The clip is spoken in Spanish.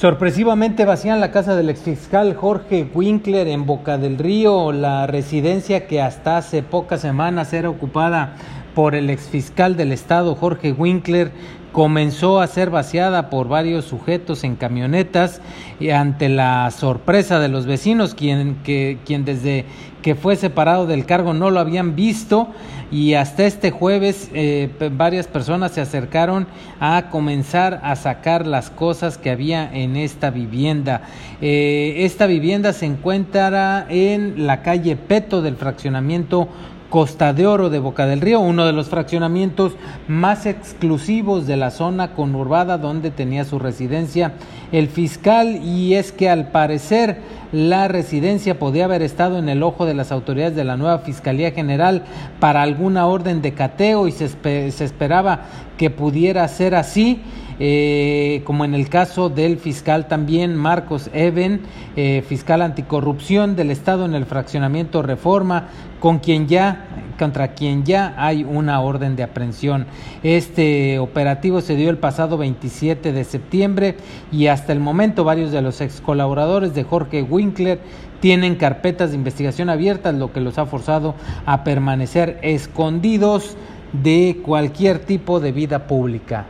Sorpresivamente vacían la casa del exfiscal Jorge Winkler en Boca del Río, la residencia que hasta hace pocas semanas era ocupada por el exfiscal del estado Jorge Winkler comenzó a ser vaciada por varios sujetos en camionetas y ante la sorpresa de los vecinos, quien, que, quien desde que fue separado del cargo no lo habían visto y hasta este jueves eh, varias personas se acercaron a comenzar a sacar las cosas que había en esta vivienda. Eh, esta vivienda se encuentra en la calle Peto del fraccionamiento Costa de Oro de Boca del Río, uno de los fraccionamientos más exclusivos de la zona conurbada donde tenía su residencia el fiscal y es que al parecer la residencia podía haber estado en el ojo de las autoridades de la nueva Fiscalía General para alguna orden de cateo y se, esperaba que pudiera ser así. Eh, como en el caso del fiscal también Marcos Even, eh, fiscal anticorrupción del Estado en el fraccionamiento Reforma, con quien ya contra quien ya hay una orden de aprehensión. Este operativo se dio el pasado 27 de septiembre y hasta el momento varios de los ex colaboradores de Jorge Winkler tienen carpetas de investigación abiertas, lo que los ha forzado a permanecer escondidos de cualquier tipo de vida pública.